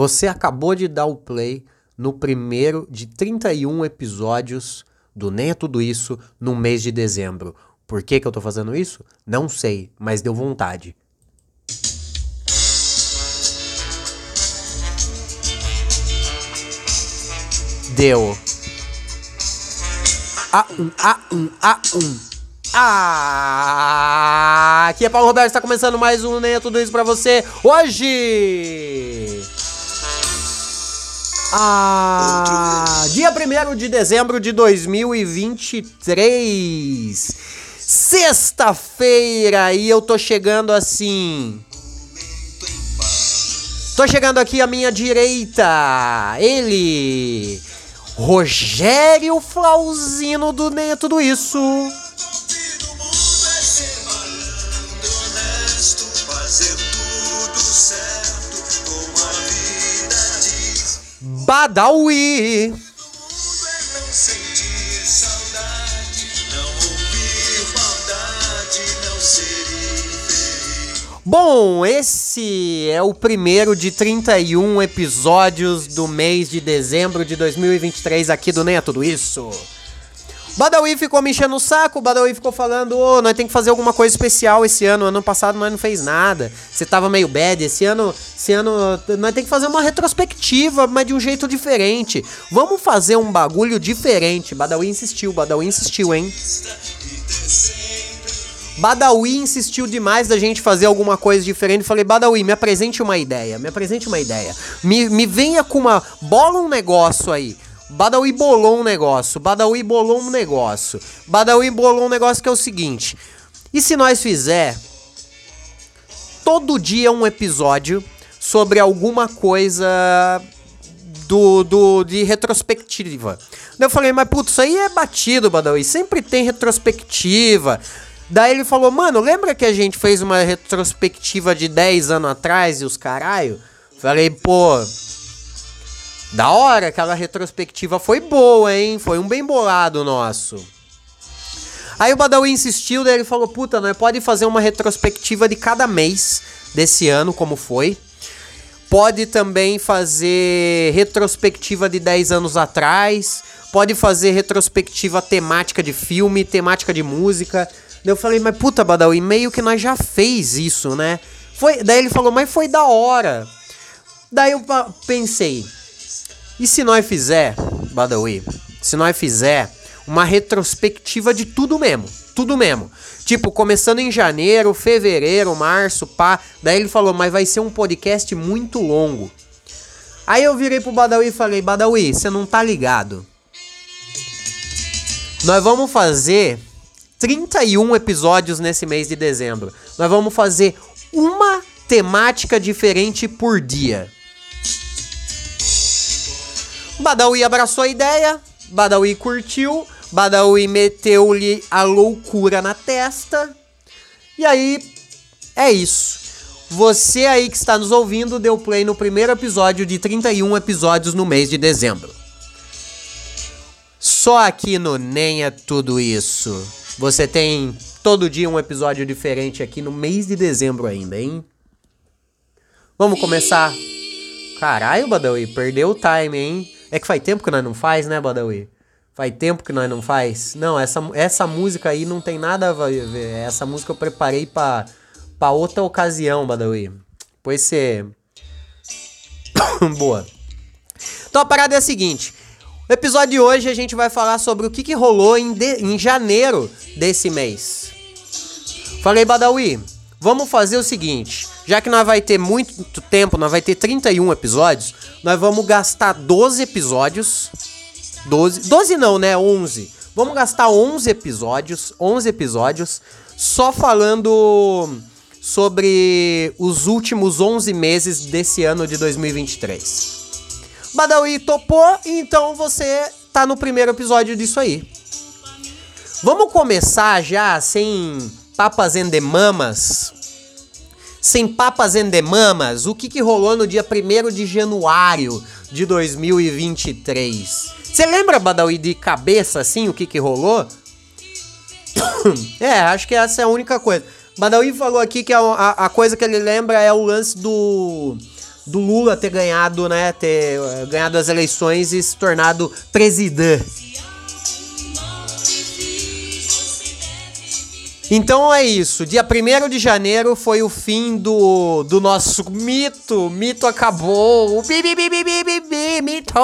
Você acabou de dar o play no primeiro de 31 episódios do Nem é Tudo Isso no mês de dezembro. Por que, que eu tô fazendo isso? Não sei, mas deu vontade. Deu. A1, A1, A1. Ah, aqui é Paulo Roberto, está começando mais um Nem é Tudo Isso pra você. Hoje... Ah, dia 1 de dezembro de 2023. Sexta-feira e eu tô chegando assim. Tô chegando aqui à minha direita. Ele, Rogério Flauzino do Nem é Tudo Isso. Badawi. Bom, esse é o primeiro de 31 episódios do mês de dezembro de 2023 aqui do Nem é Tudo Isso. Badawi ficou me enchendo o saco, Badawi ficou falando, ô, oh, nós tem que fazer alguma coisa especial esse ano. Ano passado nós não fez nada. Você tava meio bad. Esse ano, esse ano nós tem que fazer uma retrospectiva, mas de um jeito diferente. Vamos fazer um bagulho diferente. Badawi insistiu, Badawi insistiu, hein? Badawi insistiu demais da gente fazer alguma coisa diferente. Falei, Badawi, me apresente uma ideia. Me apresente uma ideia. Me, me venha com uma. Bola um negócio aí. Badawi bolou um negócio. Badawi bolou um negócio. Badawi bolou um negócio que é o seguinte. E se nós fizer todo dia um episódio sobre alguma coisa do, do de retrospectiva? Daí eu falei, mas putz, isso aí é batido, Badawi. Sempre tem retrospectiva. Daí ele falou, mano, lembra que a gente fez uma retrospectiva de 10 anos atrás e os caralho? Falei, pô, da hora, aquela retrospectiva foi boa, hein? Foi um bem bolado nosso. Aí o Badawi insistiu, daí ele falou: Puta, nós pode fazer uma retrospectiva de cada mês desse ano, como foi. Pode também fazer retrospectiva de 10 anos atrás. Pode fazer retrospectiva temática de filme, temática de música. Daí eu falei, mas puta, Badawi, meio que nós já fez isso, né? Foi, daí ele falou, mas foi da hora. Daí eu pensei, e se nós fizer, Badawi, se nós fizer uma retrospectiva de tudo mesmo, tudo mesmo. Tipo, começando em janeiro, fevereiro, março, pá. Daí ele falou, mas vai ser um podcast muito longo. Aí eu virei pro Badawi e falei, Badawi, você não tá ligado. Nós vamos fazer 31 episódios nesse mês de dezembro. Nós vamos fazer uma temática diferente por dia. Badawi abraçou a ideia, Badawi curtiu, Badawi meteu-lhe a loucura na testa. E aí, é isso. Você aí que está nos ouvindo deu play no primeiro episódio de 31 episódios no mês de dezembro. Só aqui no Nem é Tudo Isso. Você tem todo dia um episódio diferente aqui no mês de dezembro ainda, hein? Vamos começar. Caralho, Badawi, perdeu o time, hein? É que faz tempo que nós não faz, né, Badawi? Faz tempo que nós não faz. Não, essa, essa música aí não tem nada a ver. Essa música eu preparei pra, pra outra ocasião, Badawi. Pois ser. Boa. Então a parada é a seguinte. No episódio de hoje a gente vai falar sobre o que, que rolou em, de, em janeiro desse mês. Falei, Badawi, vamos fazer o seguinte. Já que nós vai ter muito tempo, nós vai ter 31 episódios, nós vamos gastar 12 episódios. 12, 12 não, né? 11. Vamos gastar 11 episódios, 11 episódios só falando sobre os últimos 11 meses desse ano de 2023. Badawi topou, então você tá no primeiro episódio disso aí. Vamos começar já sem papas and mamas sem papas endemamas, o que, que rolou no dia 1 de januário de 2023? Você lembra, Badawi, de cabeça assim, o que, que rolou? é, acho que essa é a única coisa. Badawi falou aqui que a, a, a, coisa que ele lembra é o lance do, do Lula ter ganhado, né, ter uh, ganhado as eleições e se tornado presidente. Então é isso. Dia 1 de janeiro foi o fim do, do nosso mito. Mito acabou. O bi, bi, bi, bi, bi, bi, mito.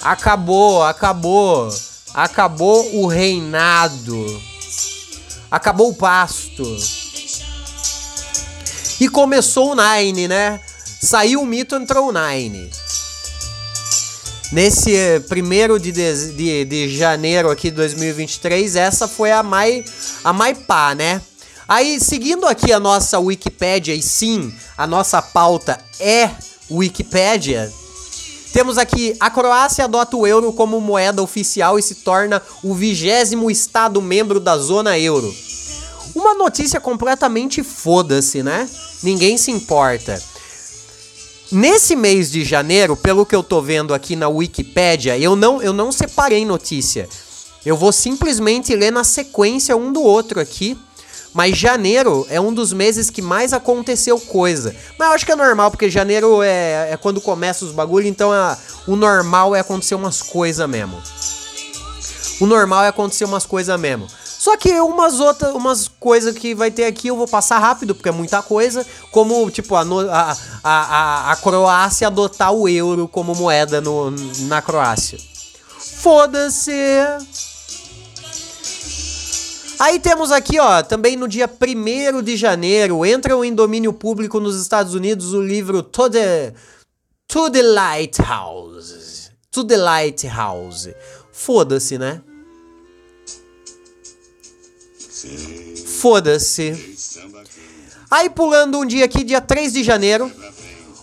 Acabou, acabou. Acabou o reinado. Acabou o pasto. E começou o Nine, né? Saiu o mito, entrou o Nine. Nesse eh, primeiro de, de, de janeiro aqui de 2023, essa foi a mais, a mais pá, né? Aí, seguindo aqui a nossa Wikipédia, e sim, a nossa pauta é Wikipédia, temos aqui, a Croácia adota o euro como moeda oficial e se torna o vigésimo estado membro da zona euro. Uma notícia completamente foda-se, né? Ninguém se importa. Nesse mês de janeiro, pelo que eu tô vendo aqui na Wikipédia, eu não, eu não separei notícia. Eu vou simplesmente ler na sequência um do outro aqui. Mas janeiro é um dos meses que mais aconteceu coisa. Mas eu acho que é normal, porque janeiro é, é quando começa os bagulho, então é, o normal é acontecer umas coisas mesmo. O normal é acontecer umas coisas mesmo. Só que umas outras, umas coisas que vai ter aqui eu vou passar rápido, porque é muita coisa. Como, tipo, a, a, a, a Croácia adotar o euro como moeda no, na Croácia. Foda-se! Aí temos aqui, ó, também no dia 1 de janeiro, entra em domínio público nos Estados Unidos o livro To the, to the Lighthouse. To the Lighthouse. Foda-se, né? Foda-se. Aí pulando um dia aqui, dia 3 de janeiro,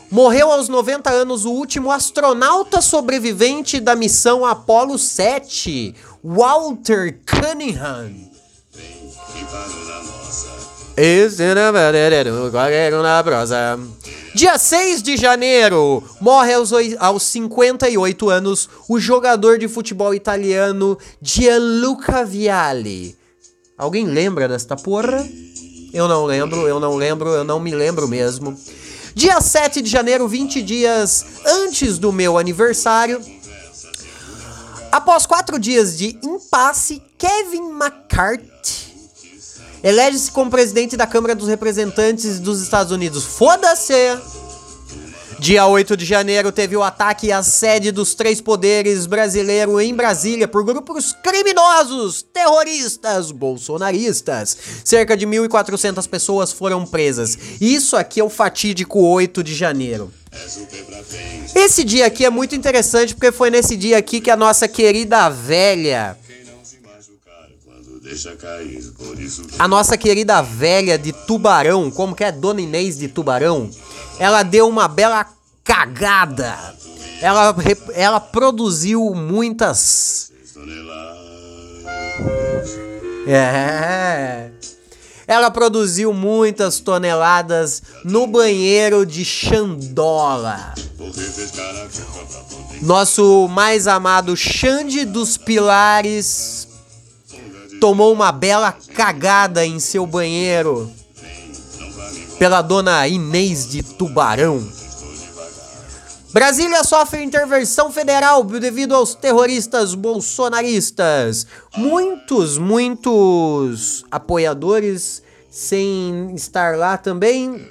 morreu aos 90 anos o último astronauta sobrevivente da missão Apollo 7, Walter Cunningham. Dia 6 de janeiro, morre aos, aos 58 anos o jogador de futebol italiano Gianluca Vialli. Alguém lembra desta porra? Eu não lembro, eu não lembro, eu não me lembro mesmo. Dia 7 de janeiro, 20 dias antes do meu aniversário. Após quatro dias de impasse, Kevin McCarthy elege-se como presidente da Câmara dos Representantes dos Estados Unidos. Foda-se! Dia 8 de janeiro teve o ataque à sede dos três poderes brasileiro em Brasília por grupos criminosos, terroristas, bolsonaristas. Cerca de 1.400 pessoas foram presas. Isso aqui é o fatídico 8 de janeiro. Esse dia aqui é muito interessante porque foi nesse dia aqui que a nossa querida velha a nossa querida velha de Tubarão, como que é Dona Inês de Tubarão, ela deu uma bela cagada. Ela, ela produziu muitas. É. Ela produziu muitas toneladas no banheiro de Xandola. Nosso mais amado Xande dos Pilares tomou uma bela cagada em seu banheiro pela dona Inês de Tubarão. Brasília sofre intervenção federal devido aos terroristas bolsonaristas. Muitos, muitos apoiadores sem estar lá também.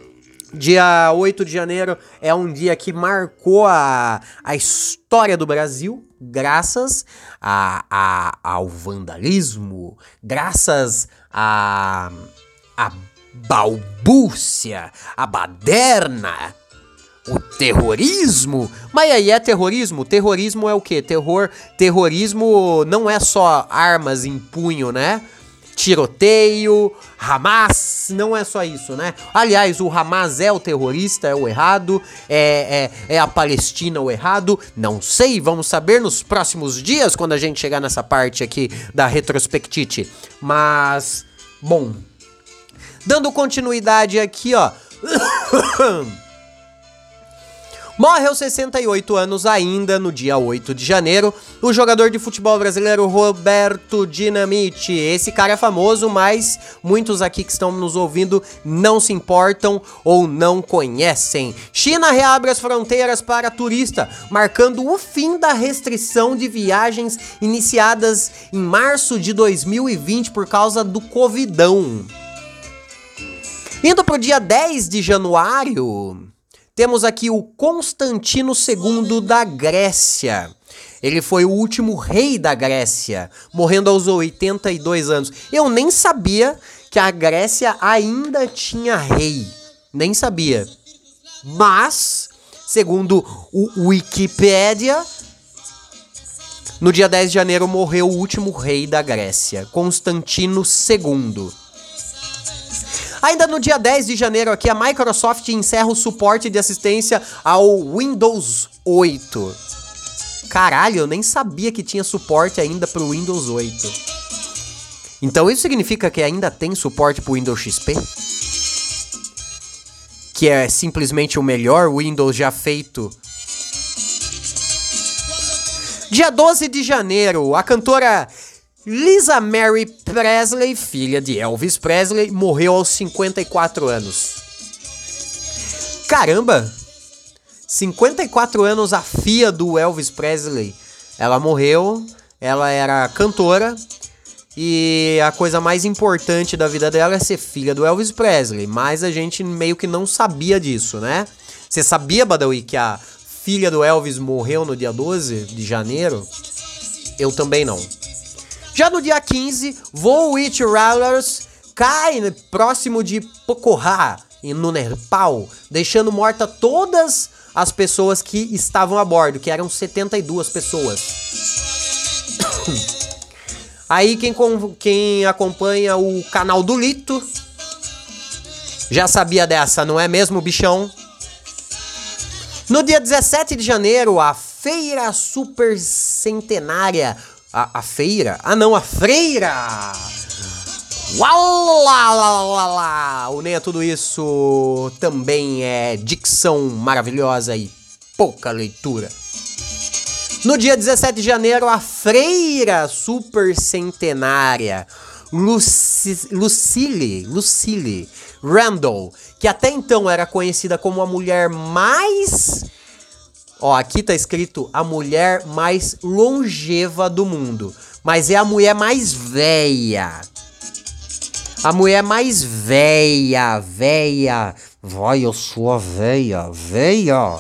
Dia 8 de janeiro é um dia que marcou a, a história do Brasil, graças a, a, ao vandalismo, graças a, a balbúcia, a baderna, o terrorismo. Mas aí é terrorismo? Terrorismo é o quê? Terror, terrorismo não é só armas em punho, né? Tiroteio, Hamas, não é só isso, né? Aliás, o Hamas é o terrorista, é o errado, é, é, é a Palestina o errado, não sei, vamos saber nos próximos dias quando a gente chegar nessa parte aqui da retrospectite. Mas, bom, Dando continuidade aqui, ó. Morre aos 68 anos ainda, no dia 8 de janeiro, o jogador de futebol brasileiro Roberto Dinamite. Esse cara é famoso, mas muitos aqui que estão nos ouvindo não se importam ou não conhecem. China reabre as fronteiras para turista, marcando o fim da restrição de viagens iniciadas em março de 2020 por causa do Covidão. Indo pro dia 10 de januário, temos aqui o Constantino II da Grécia. Ele foi o último rei da Grécia, morrendo aos 82 anos. Eu nem sabia que a Grécia ainda tinha rei. Nem sabia. Mas, segundo o Wikipedia, no dia 10 de janeiro morreu o último rei da Grécia, Constantino II. Ainda no dia 10 de janeiro aqui, a Microsoft encerra o suporte de assistência ao Windows 8. Caralho, eu nem sabia que tinha suporte ainda para o Windows 8. Então isso significa que ainda tem suporte para o Windows XP? Que é simplesmente o melhor Windows já feito Dia 12 de janeiro, a cantora Lisa Mary Presley, filha de Elvis Presley, morreu aos 54 anos. Caramba! 54 anos a filha do Elvis Presley. Ela morreu, ela era cantora e a coisa mais importante da vida dela é ser filha do Elvis Presley, mas a gente meio que não sabia disso, né? Você sabia, Badawi, que a filha do Elvis morreu no dia 12 de janeiro? Eu também não. Já no dia 15, Witch Rollers cai próximo de Pocohá, no Nepal, deixando morta todas as pessoas que estavam a bordo, que eram 72 pessoas. Aí quem, quem acompanha o canal do Lito já sabia dessa, não é mesmo, bichão? No dia 17 de janeiro, a Feira Super Centenária a, a feira? Ah, não, a freira! Uau. O Nem é Tudo Isso também é dicção maravilhosa e pouca leitura. No dia 17 de janeiro, a freira super centenária Luci Lucille, Lucille Randall, que até então era conhecida como a mulher mais Ó, aqui tá escrito a mulher mais longeva do mundo. Mas é a mulher mais velha. A mulher mais velha, velha. Vai, eu sou a velha, velha.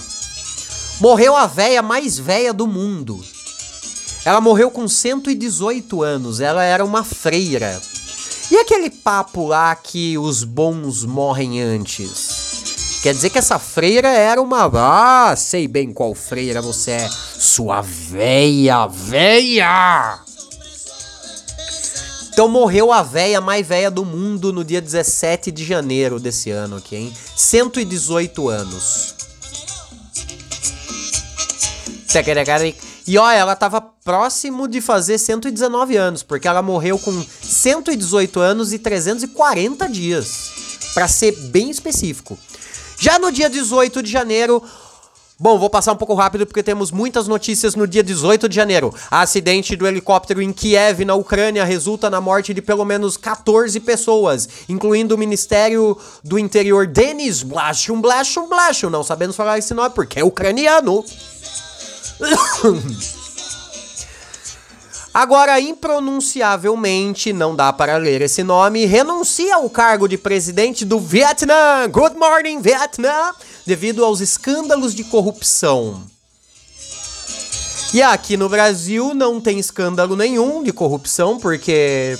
Morreu a velha mais velha do mundo. Ela morreu com 118 anos. Ela era uma freira. E aquele papo lá que os bons morrem antes? Quer dizer que essa freira era uma. Ah, sei bem qual freira você é. Sua veia, veia! Então morreu a véia mais velha do mundo no dia 17 de janeiro desse ano aqui, hein? 118 anos. E olha, ela tava próximo de fazer 119 anos, porque ela morreu com 118 anos e 340 dias, para ser bem específico. Já no dia 18 de janeiro, Bom, vou passar um pouco rápido porque temos muitas notícias no dia 18 de janeiro. acidente do helicóptero em Kiev, na Ucrânia, resulta na morte de pelo menos 14 pessoas, incluindo o Ministério do Interior Denis Blashum Blashum Blashum. Não sabemos falar esse nome porque é ucraniano. Agora, impronunciavelmente, não dá para ler esse nome, renuncia ao cargo de presidente do Vietnã. Good morning, Vietnã! Devido aos escândalos de corrupção. E aqui no Brasil não tem escândalo nenhum de corrupção, porque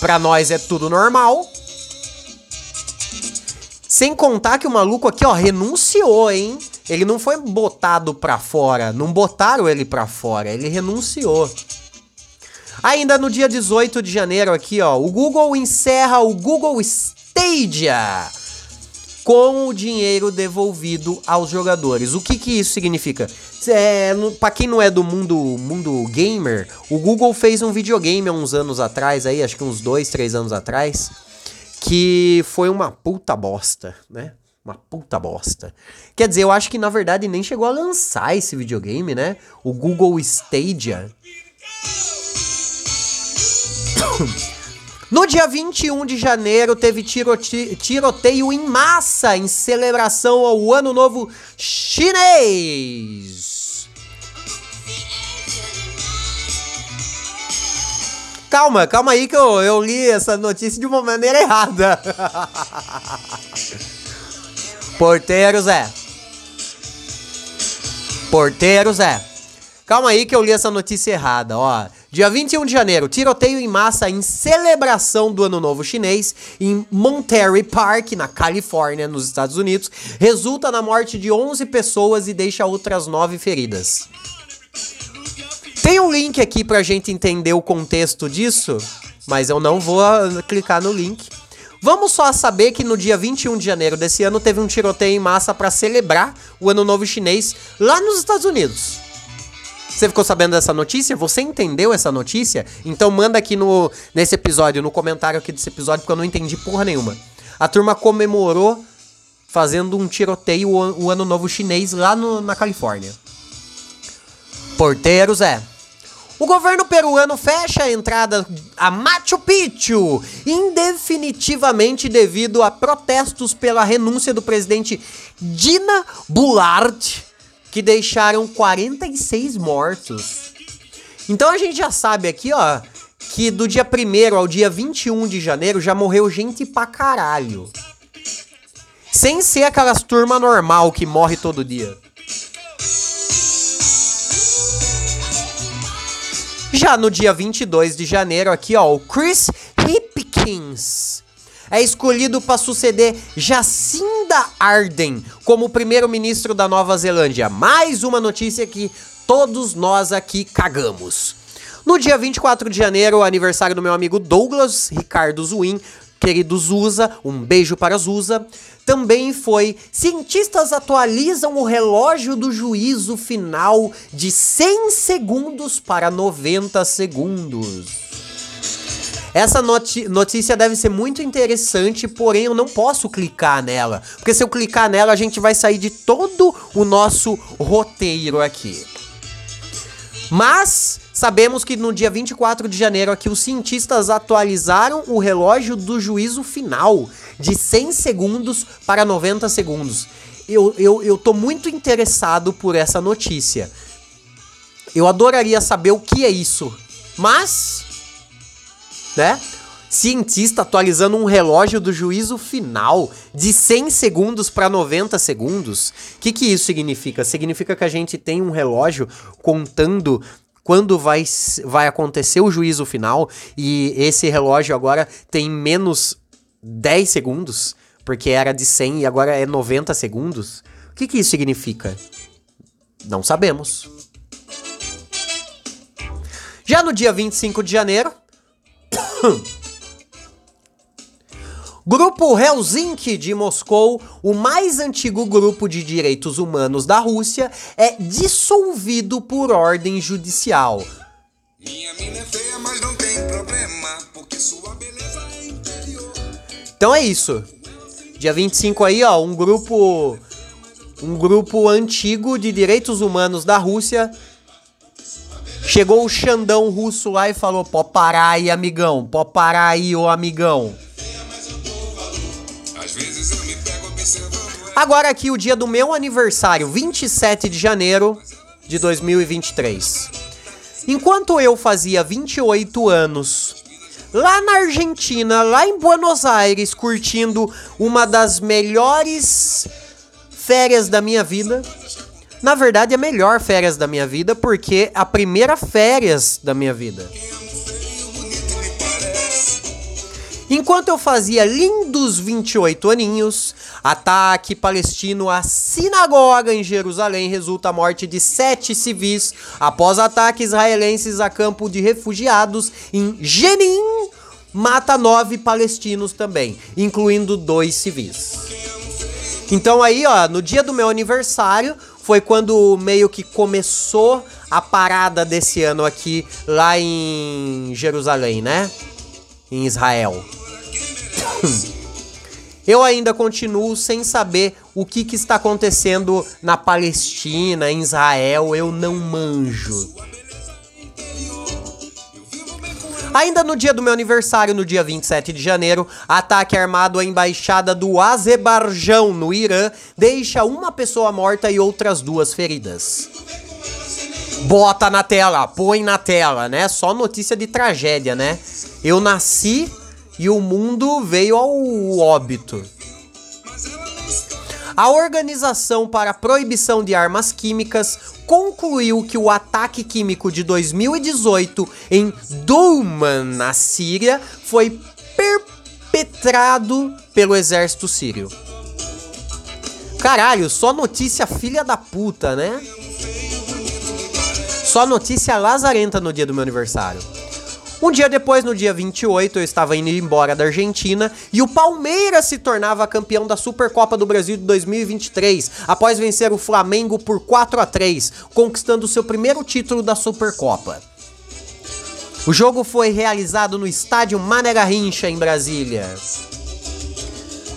para nós é tudo normal. Sem contar que o maluco aqui, ó, renunciou, hein? Ele não foi botado pra fora, não botaram ele pra fora, ele renunciou. Ainda no dia 18 de janeiro aqui, ó, o Google encerra o Google Stadia com o dinheiro devolvido aos jogadores. O que que isso significa? É, para quem não é do mundo mundo gamer, o Google fez um videogame há uns anos atrás, aí acho que uns dois, três anos atrás, que foi uma puta bosta, né? Uma puta bosta. Quer dizer, eu acho que na verdade nem chegou a lançar esse videogame, né? O Google Stadia. No dia 21 de janeiro, teve tirote tiroteio em massa em celebração ao Ano Novo Chinês. Calma, calma aí que eu, eu li essa notícia de uma maneira errada. Porteiro Zé. Porteiro Zé. Calma aí que eu li essa notícia errada, ó. Dia 21 de janeiro, tiroteio em massa em celebração do Ano Novo Chinês em Monterey Park, na Califórnia, nos Estados Unidos, resulta na morte de 11 pessoas e deixa outras 9 feridas. Tem um link aqui pra gente entender o contexto disso, mas eu não vou ah, clicar no link. Vamos só saber que no dia 21 de janeiro desse ano teve um tiroteio em massa para celebrar o Ano Novo Chinês lá nos Estados Unidos. Você ficou sabendo dessa notícia? Você entendeu essa notícia? Então manda aqui no nesse episódio, no comentário aqui desse episódio, porque eu não entendi porra nenhuma. A turma comemorou fazendo um tiroteio o, o ano novo chinês lá no, na Califórnia. Porteiros é. O governo peruano fecha a entrada a Machu Picchu indefinitivamente devido a protestos pela renúncia do presidente Dina Boluarte que deixaram 46 mortos. Então a gente já sabe aqui, ó, que do dia 1 ao dia 21 de janeiro já morreu gente pra caralho. Sem ser aquelas turma normal que morre todo dia. Já no dia 22 de janeiro aqui, ó, o Chris Hipkins é escolhido para suceder Jacinda Ardern como primeiro-ministro da Nova Zelândia. Mais uma notícia que todos nós aqui cagamos. No dia 24 de janeiro, aniversário do meu amigo Douglas Ricardo Zuin, querido Zusa, um beijo para Zusa. Também foi: cientistas atualizam o relógio do juízo final de 100 segundos para 90 segundos. Essa notícia deve ser muito interessante, porém eu não posso clicar nela. Porque se eu clicar nela, a gente vai sair de todo o nosso roteiro aqui. Mas sabemos que no dia 24 de janeiro aqui os cientistas atualizaram o relógio do juízo final de 100 segundos para 90 segundos. Eu, eu, eu tô muito interessado por essa notícia. Eu adoraria saber o que é isso. Mas né? Cientista atualizando um relógio do juízo final de 100 segundos para 90 segundos. O que, que isso significa? Significa que a gente tem um relógio contando quando vai, vai acontecer o juízo final e esse relógio agora tem menos 10 segundos, porque era de 100 e agora é 90 segundos. O que, que isso significa? Não sabemos. Já no dia 25 de janeiro, Grupo Helsinki de Moscou, o mais antigo grupo de direitos humanos da Rússia, é dissolvido por ordem judicial. É feia, mas não tem problema, porque sua beleza é interior. Então é isso. Dia 25 aí, ó, um grupo um grupo antigo de direitos humanos da Rússia Chegou o Xandão russo lá e falou: Pó parar aí, amigão. Pó parar aí, ô amigão. Agora aqui o dia do meu aniversário, 27 de janeiro de 2023. Enquanto eu fazia 28 anos, lá na Argentina, lá em Buenos Aires, curtindo uma das melhores férias da minha vida, na verdade, é a melhor férias da minha vida, porque a primeira férias da minha vida. Enquanto eu fazia lindos 28 aninhos, ataque palestino à sinagoga em Jerusalém resulta a morte de sete civis após ataques israelenses a campo de refugiados em Jenin, mata nove palestinos também, incluindo dois civis. Então aí, ó, no dia do meu aniversário, foi quando meio que começou a parada desse ano aqui lá em Jerusalém, né? Em Israel. Eu ainda continuo sem saber o que, que está acontecendo na Palestina, em Israel, eu não manjo. Ainda no dia do meu aniversário, no dia 27 de janeiro, ataque armado à embaixada do Azerbaijão no Irã deixa uma pessoa morta e outras duas feridas. Bota na tela, põe na tela, né? Só notícia de tragédia, né? Eu nasci e o mundo veio ao óbito. A Organização para a Proibição de Armas Químicas concluiu que o ataque químico de 2018 em Douman, na Síria, foi perpetrado pelo exército sírio. Caralho, só notícia filha da puta, né? Só notícia lazarenta no dia do meu aniversário. Um dia depois, no dia 28, eu estava indo embora da Argentina e o Palmeiras se tornava campeão da Supercopa do Brasil de 2023, após vencer o Flamengo por 4 a 3, conquistando seu primeiro título da Supercopa. O jogo foi realizado no estádio Mané Garrincha, em Brasília.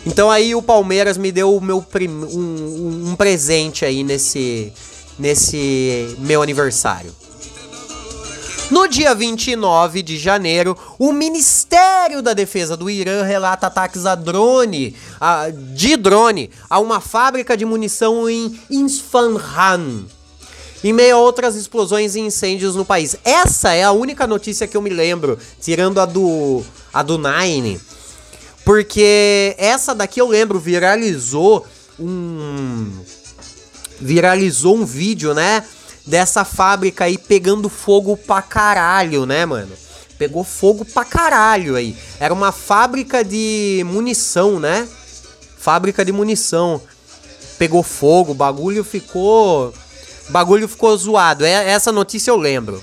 Então aí o Palmeiras me deu o meu prim... um, um presente aí nesse, nesse meu aniversário. No dia 29 de janeiro, o Ministério da Defesa do Irã relata ataques a drone, a, de drone, a uma fábrica de munição em Isfahan. Em meio a outras explosões e incêndios no país. Essa é a única notícia que eu me lembro, tirando a do a do Nine. Porque essa daqui eu lembro viralizou um viralizou um vídeo, né? Dessa fábrica aí pegando fogo pra caralho, né, mano? Pegou fogo pra caralho aí. Era uma fábrica de munição, né? Fábrica de munição. Pegou fogo, o bagulho ficou. bagulho ficou zoado. É, essa notícia eu lembro.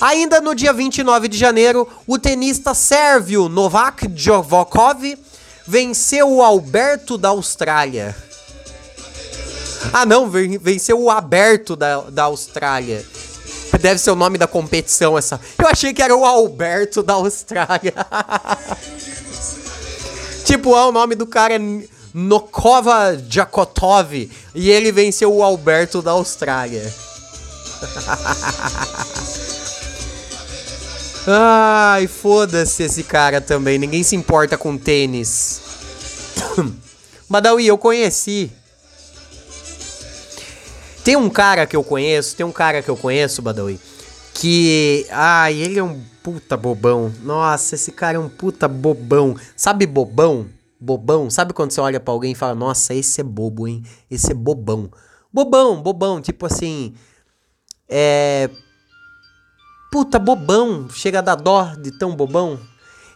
Ainda no dia 29 de janeiro, o tenista sérvio Novak Djokovic venceu o Alberto da Austrália. Ah, não, venceu o aberto da, da Austrália. Deve ser o nome da competição essa. Eu achei que era o Alberto da Austrália. tipo, ah, o nome do cara é Nokova Jakotov e ele venceu o Alberto da Austrália. Ai, foda-se esse cara também. Ninguém se importa com tênis. Badawi, eu conheci tem um cara que eu conheço, tem um cara que eu conheço, Badawi, que. Ai, ele é um puta bobão. Nossa, esse cara é um puta bobão. Sabe bobão? Bobão. Sabe quando você olha para alguém e fala, nossa, esse é bobo, hein? Esse é bobão. Bobão, bobão, tipo assim. É. Puta, bobão. Chega a dar dó de tão bobão.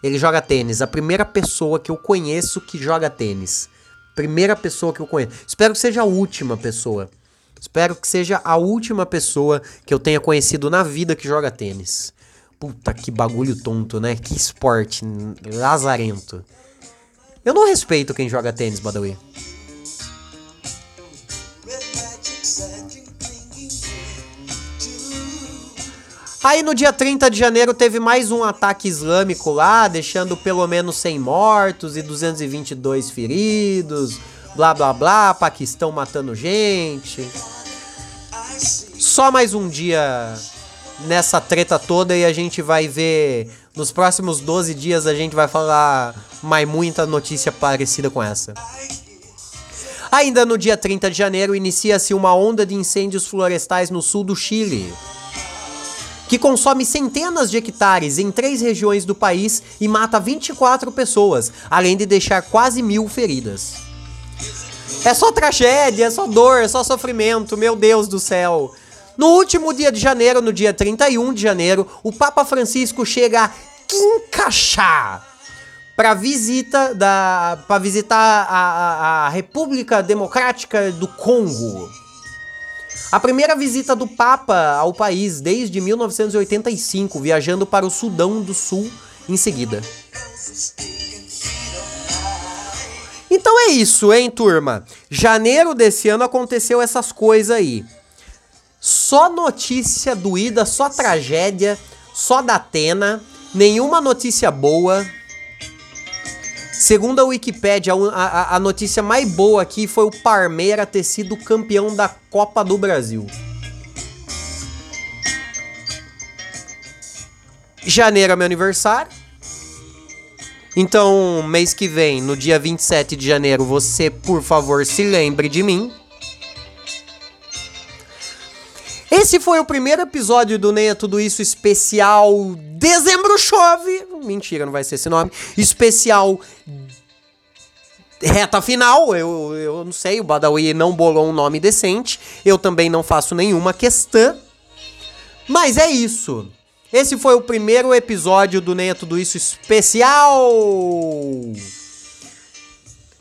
Ele joga tênis. A primeira pessoa que eu conheço que joga tênis. Primeira pessoa que eu conheço. Espero que seja a última pessoa. Espero que seja a última pessoa que eu tenha conhecido na vida que joga tênis. Puta que bagulho tonto, né? Que esporte lazarento. Eu não respeito quem joga tênis, Badawi. Aí no dia 30 de janeiro teve mais um ataque islâmico lá, deixando pelo menos 100 mortos e 222 feridos blá blá blá, Paquistão matando gente. Só mais um dia nessa treta toda e a gente vai ver. Nos próximos 12 dias a gente vai falar mais muita notícia parecida com essa. Ainda no dia 30 de janeiro inicia-se uma onda de incêndios florestais no sul do Chile, que consome centenas de hectares em três regiões do país e mata 24 pessoas, além de deixar quase mil feridas. É só tragédia, é só dor, é só sofrimento, meu Deus do céu. No último dia de janeiro, no dia 31 de janeiro, o Papa Francisco chega a Kinshasa para visita da para visitar a, a, a República Democrática do Congo. A primeira visita do Papa ao país desde 1985, viajando para o Sudão do Sul em seguida. Então é isso, hein, turma? Janeiro desse ano aconteceu essas coisas aí. Só notícia doída, só tragédia, só da Atena, nenhuma notícia boa. Segundo a Wikipédia, a, a, a notícia mais boa aqui foi o Parmeira ter sido campeão da Copa do Brasil. Janeiro é meu aniversário. Então, mês que vem, no dia 27 de janeiro, você, por favor, se lembre de mim. Esse foi o primeiro episódio do Nem Tudo Isso especial Dezembro Chove. Mentira, não vai ser esse nome. Especial reta final. Eu, eu não sei, o Badawi não bolou um nome decente. Eu também não faço nenhuma questão. Mas é isso. Esse foi o primeiro episódio do Nem Tudo Isso especial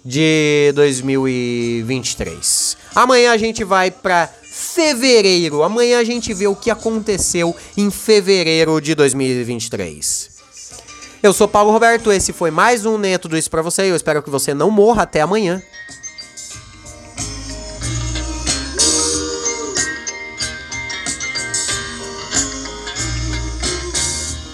de 2023. Amanhã a gente vai pra fevereiro. Amanhã a gente vê o que aconteceu em fevereiro de 2023. Eu sou Paulo Roberto, esse foi mais um Nem é Tudo Isso pra você. Eu espero que você não morra. Até amanhã.